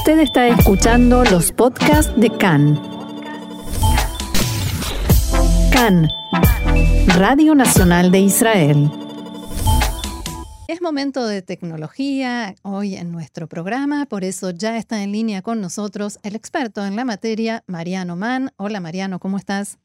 Usted está escuchando los podcasts de CAN. CAN, Radio Nacional de Israel. Es momento de tecnología hoy en nuestro programa, por eso ya está en línea con nosotros el experto en la materia, Mariano Mann. Hola Mariano, ¿cómo estás?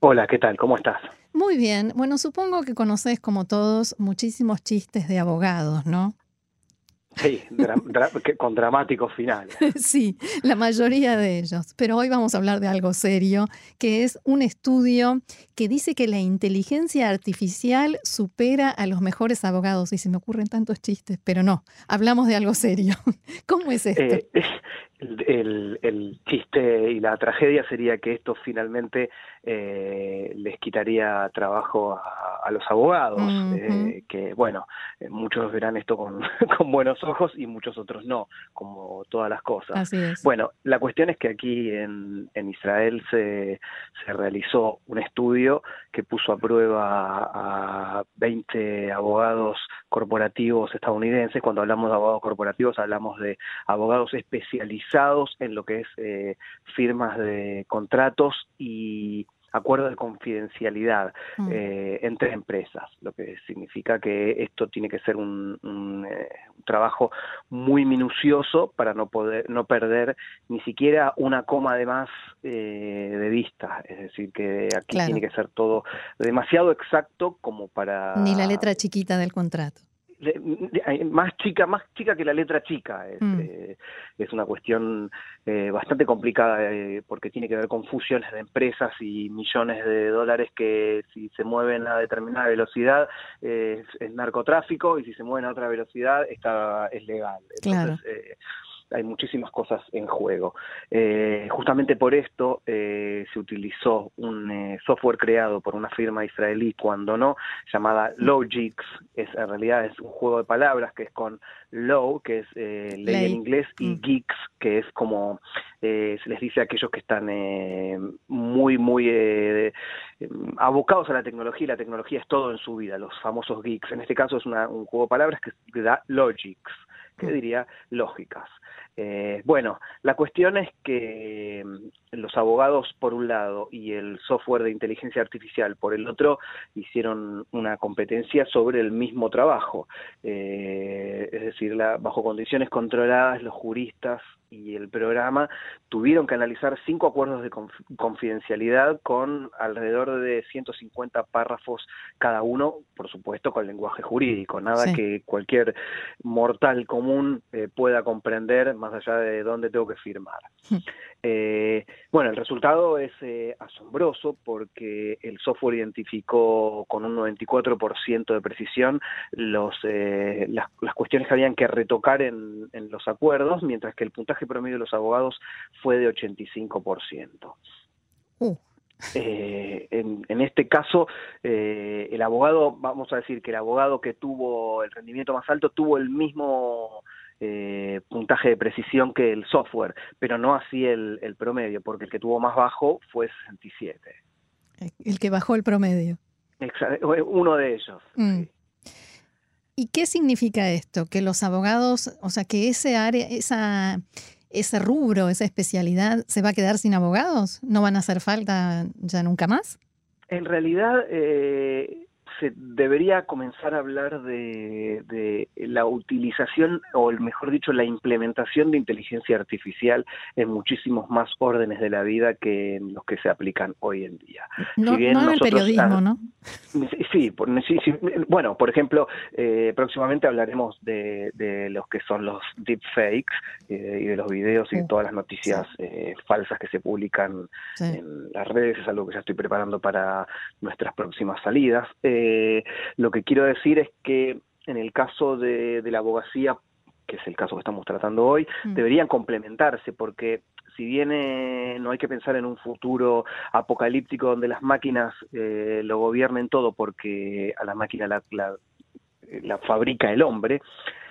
Hola, ¿qué tal? ¿Cómo estás? Muy bien. Bueno, supongo que conoces, como todos, muchísimos chistes de abogados, ¿no? Sí, con dramáticos finales. Sí, la mayoría de ellos. Pero hoy vamos a hablar de algo serio, que es un estudio que dice que la inteligencia artificial supera a los mejores abogados. Y se me ocurren tantos chistes, pero no, hablamos de algo serio. ¿Cómo es esto? Eh, el, chiste y la tragedia sería que esto finalmente eh, les quitaría trabajo a, los abogados, eh, que bueno, eh, muchos verán esto con, con, buenos ojos y muchos otros no, como todas las cosas. Bueno, la cuestión es que aquí en, en Israel se, se realizó un estudio que puso a prueba a 20 abogados corporativos estadounidenses. Cuando hablamos de abogados corporativos hablamos de abogados especializados en lo que es eh, firmas de contratos y acuerdos de confidencialidad mm. eh, entre empresas, lo que significa que esto tiene que ser un, eh, trabajo muy minucioso para no poder no perder ni siquiera una coma de más de vista, es decir que aquí tiene que ser todo demasiado exacto como para ni la letra chiquita del contrato más chica más chica que la letra chica. Es, mm. eh, es una cuestión eh, bastante complicada eh, porque tiene que ver con fusiones de empresas y millones de dólares que si se mueven a determinada velocidad es, narcotráfico y si se mueven a otra velocidad está es legal. Entonces, hay muchísimas cosas en juego. Eh, justamente por esto eh, se utilizó un eh, software creado por una firma israelí, cuando no, llamada Logix. Es, en realidad es un juego de palabras que es con low, que es ley, en inglés, y mm. geeks, que es como se les dice a aquellos que están muy, muy abocados a la tecnología, la tecnología es todo en su vida, los famosos geeks. En este caso es un juego de palabras que da Logix que diría lógicas. Eh, bueno, la cuestión es que mm, los abogados por un lado y el software de inteligencia artificial por el otro hicieron una competencia sobre el mismo trabajo. Eh, es decir, bajo condiciones controladas, los juristas y el programa tuvieron que analizar cinco acuerdos de confidencialidad con alrededor de 150 párrafos cada uno, por supuesto con lenguaje jurídico, nada que cualquier mortal común eh, pueda comprender más allá de dónde tengo que firmar. Hmm. Eh, bueno, el resultado es eh, asombroso porque el software identificó con un 94% de precisión los, las, cuestiones que habían que retocar en, en los acuerdos, mientras que el puntaje promedio de los abogados fue de 85%. Uh. Eh, en, este caso, eh, el abogado, vamos a decir que el abogado que tuvo el rendimiento más alto tuvo el mismo eh, puntaje de precisión que el software, pero no así el, promedio, porque el que tuvo más bajo fue 67. El que bajó el promedio. uno de ellos. Mm. ¿Y qué significa esto? Que los abogados, o sea, que ese área, esa, ese rubro, esa especialidad, ¿se va a quedar sin abogados? ¿No van a hacer falta ya nunca más? En realidad, eh, se debería comenzar a hablar de, la utilización, o mejor dicho, la implementación de inteligencia artificial en muchísimos más órdenes de la vida que en los que se aplican hoy en día. No, en el periodismo, ¿no? Sí, bueno, por ejemplo, eh, próximamente hablaremos de, los que son los deepfakes eh, y de los videos y todas las noticias eh, falsas que se publican en las redes, es algo que ya estoy preparando para nuestras próximas salidas. Eh, eh, lo que quiero decir es que en el caso de, la abogacía, que es el caso que estamos tratando hoy, mm. deberían complementarse porque si bien eh, no hay que pensar en un futuro apocalíptico donde las máquinas eh, lo gobiernen todo porque a la máquina la, la, fabrica el hombre,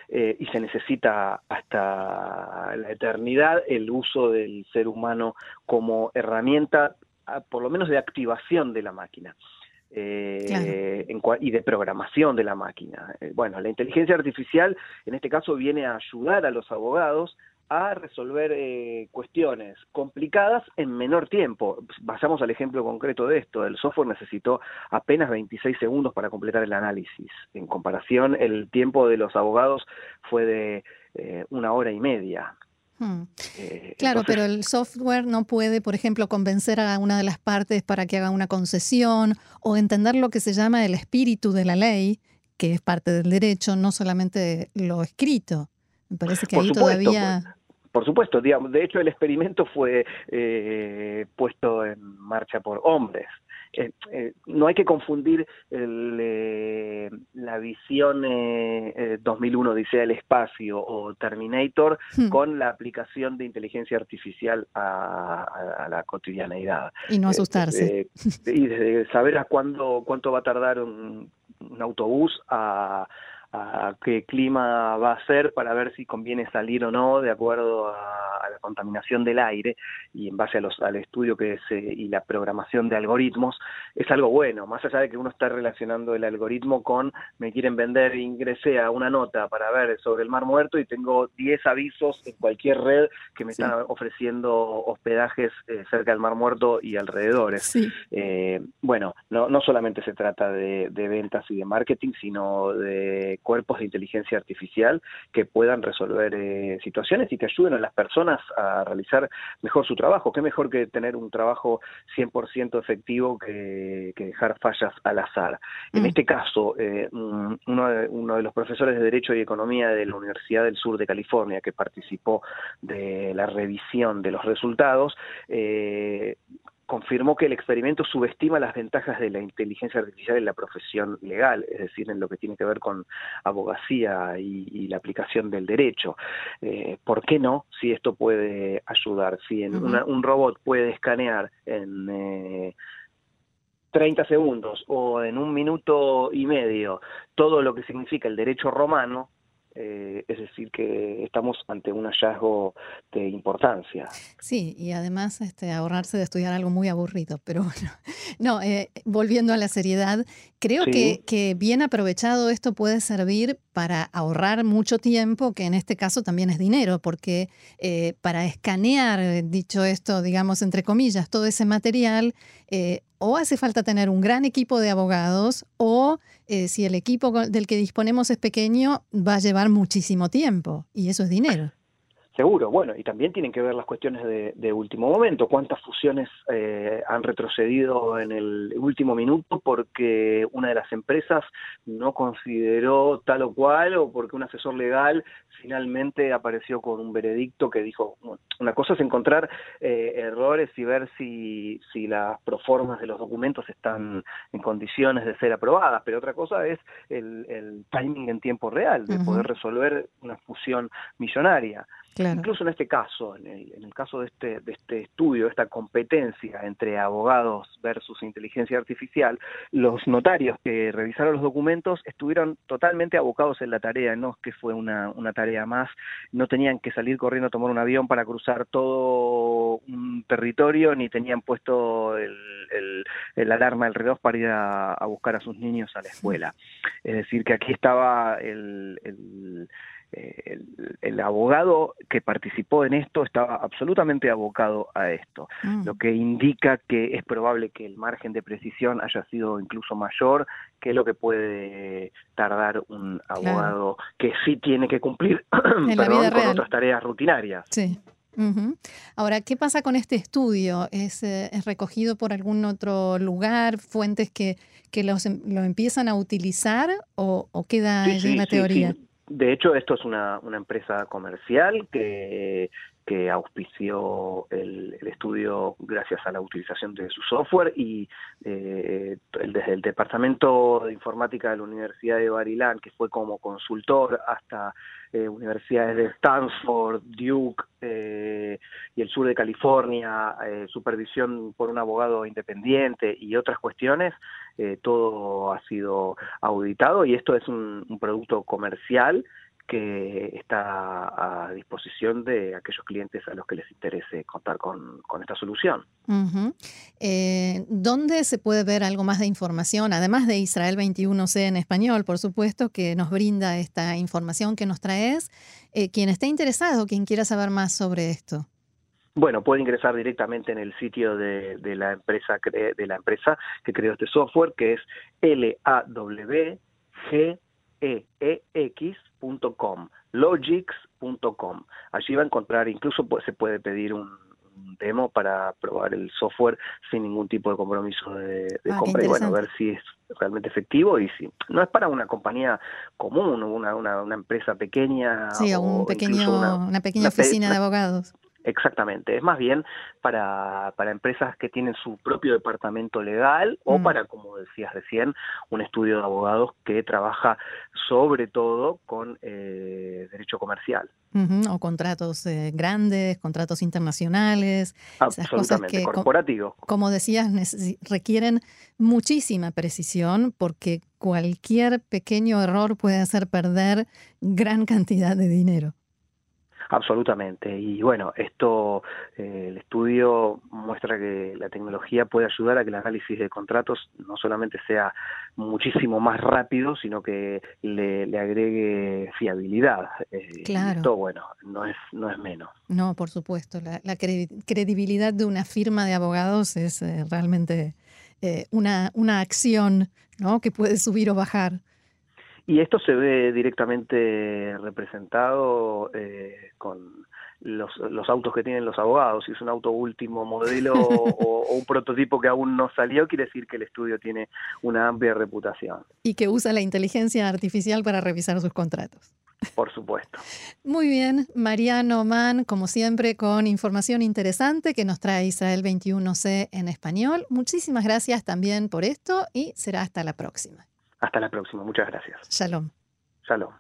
y se necesita hasta la eternidad el uso del ser humano como herramienta, por lo menos de activación de la máquina eh, y de programación de la máquina. Eh, bueno, la inteligencia artificial en este caso viene a ayudar a los abogados a resolver eh, cuestiones complicadas en menor tiempo. Pasamos al ejemplo concreto de esto. El software necesitó apenas 26 segundos para completar el análisis. En comparación, el tiempo de los abogados fue de eh, una hora y media. Hmm. Eh, claro, pero el software no puede, por ejemplo, convencer a una de las partes para que haga una concesión o entender lo que se llama el espíritu de la ley, que es parte del derecho, no solamente lo escrito. Me parece que ahí todavía... Por, supuesto, digamos, de hecho el experimento fue eh, puesto en marcha por hombres. Eh, eh, no hay que confundir el, la visión 2001 Odisea del Espacio o Terminator hmm. con la aplicación de inteligencia artificial a, la cotidianeidad. Y no asustarse. y de saber a cuándo, cuánto va a tardar un autobús a a qué clima va a ser para ver si conviene salir o no de acuerdo a, la contaminación del aire y en base a los, al estudio que se, y la programación de algoritmos es algo bueno, más allá de que uno está relacionando el algoritmo con me quieren vender, ingresé a una nota para ver sobre el mar muerto y tengo 10 avisos en cualquier red que me están ofreciendo hospedajes eh, cerca del mar muerto y alrededores. Eh, bueno, no, no solamente se trata de, de ventas y de marketing, sino de cuerpos de inteligencia artificial que puedan resolver eh, situaciones y que ayuden a las personas a realizar mejor su trabajo. Qué mejor que tener un trabajo 100% efectivo que, dejar fallas al azar. En mm. este caso, eh, uno, de, uno de los profesores de Derecho y Economía de la Universidad del Sur de California que participó de la revisión de los resultados, eh, confirmó que el experimento subestima las ventajas de la inteligencia artificial en la profesión legal, es decir, en lo que tiene que ver con abogacía y, la aplicación del derecho. Eh, ¿Por qué no? Si esto puede ayudar, si en un robot puede escanear en... Eh, 30 segundos o en un minuto y medio todo lo que significa el derecho romano, eh, es decir, que estamos ante un hallazgo de importancia. Sí, y además este, ahorrarse de estudiar algo muy aburrido, pero bueno, no, eh, volviendo a la seriedad, creo que, que, bien aprovechado esto puede servir para ahorrar mucho tiempo, que en este caso también es dinero, porque eh, para escanear, dicho esto, digamos, entre comillas, todo ese material, o hace falta tener un gran equipo de abogados o eh, si el equipo del que disponemos es pequeño, va a llevar muchísimo tiempo y eso es dinero. Seguro, bueno, y también tienen que ver las cuestiones de, último momento, cuántas fusiones eh, han retrocedido en el último minuto porque una de las empresas no consideró tal o cual o porque un asesor legal finalmente apareció con un veredicto que dijo, una cosa es encontrar eh, errores y ver si, si las proformas de los documentos están en condiciones de ser aprobadas, pero otra cosa es el, timing en tiempo real, de poder resolver una fusión millonaria. Incluso en este caso, en el, caso de este, de este estudio, esta competencia entre abogados versus inteligencia artificial, los notarios que revisaron los documentos estuvieron totalmente abocados en la tarea, no es que fue una, una tarea más, no tenían que salir corriendo a tomar un avión para cruzar todo un territorio, ni tenían puesto el, el, alarma del reloj para ir a, buscar a sus niños a la escuela. Es decir, que aquí estaba el el, abogado que participó en esto estaba absolutamente abocado a esto, mm. lo que indica que es probable que el margen de precisión haya sido incluso mayor que lo que puede tardar un abogado que sí tiene que cumplir con otras tareas rutinarias. Sí. Ahora, ¿qué pasa con este estudio? ¿Es, eh, recogido por algún otro lugar, fuentes que, que los, em, lo empiezan a utilizar o, queda en la teoría? De hecho, esto es una, una empresa comercial que, que auspició el, estudio gracias a la utilización de su software y eh, desde el Departamento de Informática de la Universidad de Barilán, que fue como consultor hasta eh, universidades de Stanford, Duke eh, y el sur de California, eh, supervisión por un abogado independiente y otras cuestiones, todo ha sido auditado y esto es un, producto comercial que está a disposición de aquellos clientes a los que les interese contar con, esta solución. Eh, ¿Dónde se puede ver algo más de información, además de Israel 21C en español, por supuesto, que nos brinda esta información que nos traes? Eh, quien esté interesado, quien quiera saber más sobre esto. Bueno, puede ingresar directamente en el sitio de, la empresa de la empresa que creó este software, que es lawgeex.com, logics.com. Allí va a encontrar, incluso se puede pedir un, demo para probar el software sin ningún tipo de compromiso de, ah, compra y bueno, ver si es realmente efectivo y si no es para una compañía común, una, una, una empresa pequeña. Sí, o un pequeño, una, pequeña oficina de abogados. Exactamente, es más bien para, para empresas que tienen su propio departamento legal o mm. para, como decías recién, un estudio de abogados que trabaja sobre todo con eh, derecho comercial. O contratos eh, grandes, contratos internacionales, esas cosas que, corporativos. Como decías, requieren muchísima precisión porque cualquier pequeño error puede hacer perder gran cantidad de dinero. Absolutamente. Y bueno, esto, eh, el estudio muestra que la tecnología puede ayudar a que el análisis de contratos no solamente sea muchísimo más rápido, sino que le, agregue fiabilidad. Eh, claro. Esto, bueno, no es, no es menos. No, por supuesto. La, credibilidad de una firma de abogados es eh, realmente una, una acción ¿no? que puede subir o bajar. Y esto se ve directamente representado eh, con los, los, autos que tienen los abogados. Si es un auto último modelo o, un prototipo que aún no salió, quiere decir que el estudio tiene una amplia reputación. Y que usa la inteligencia artificial para revisar sus contratos. Por supuesto. Muy bien, Mariano Man, como siempre, con información interesante que nos trae Israel 21C en español. Muchísimas gracias también por esto y será hasta la próxima. Hasta la próxima. Muchas gracias. Shalom. Shalom.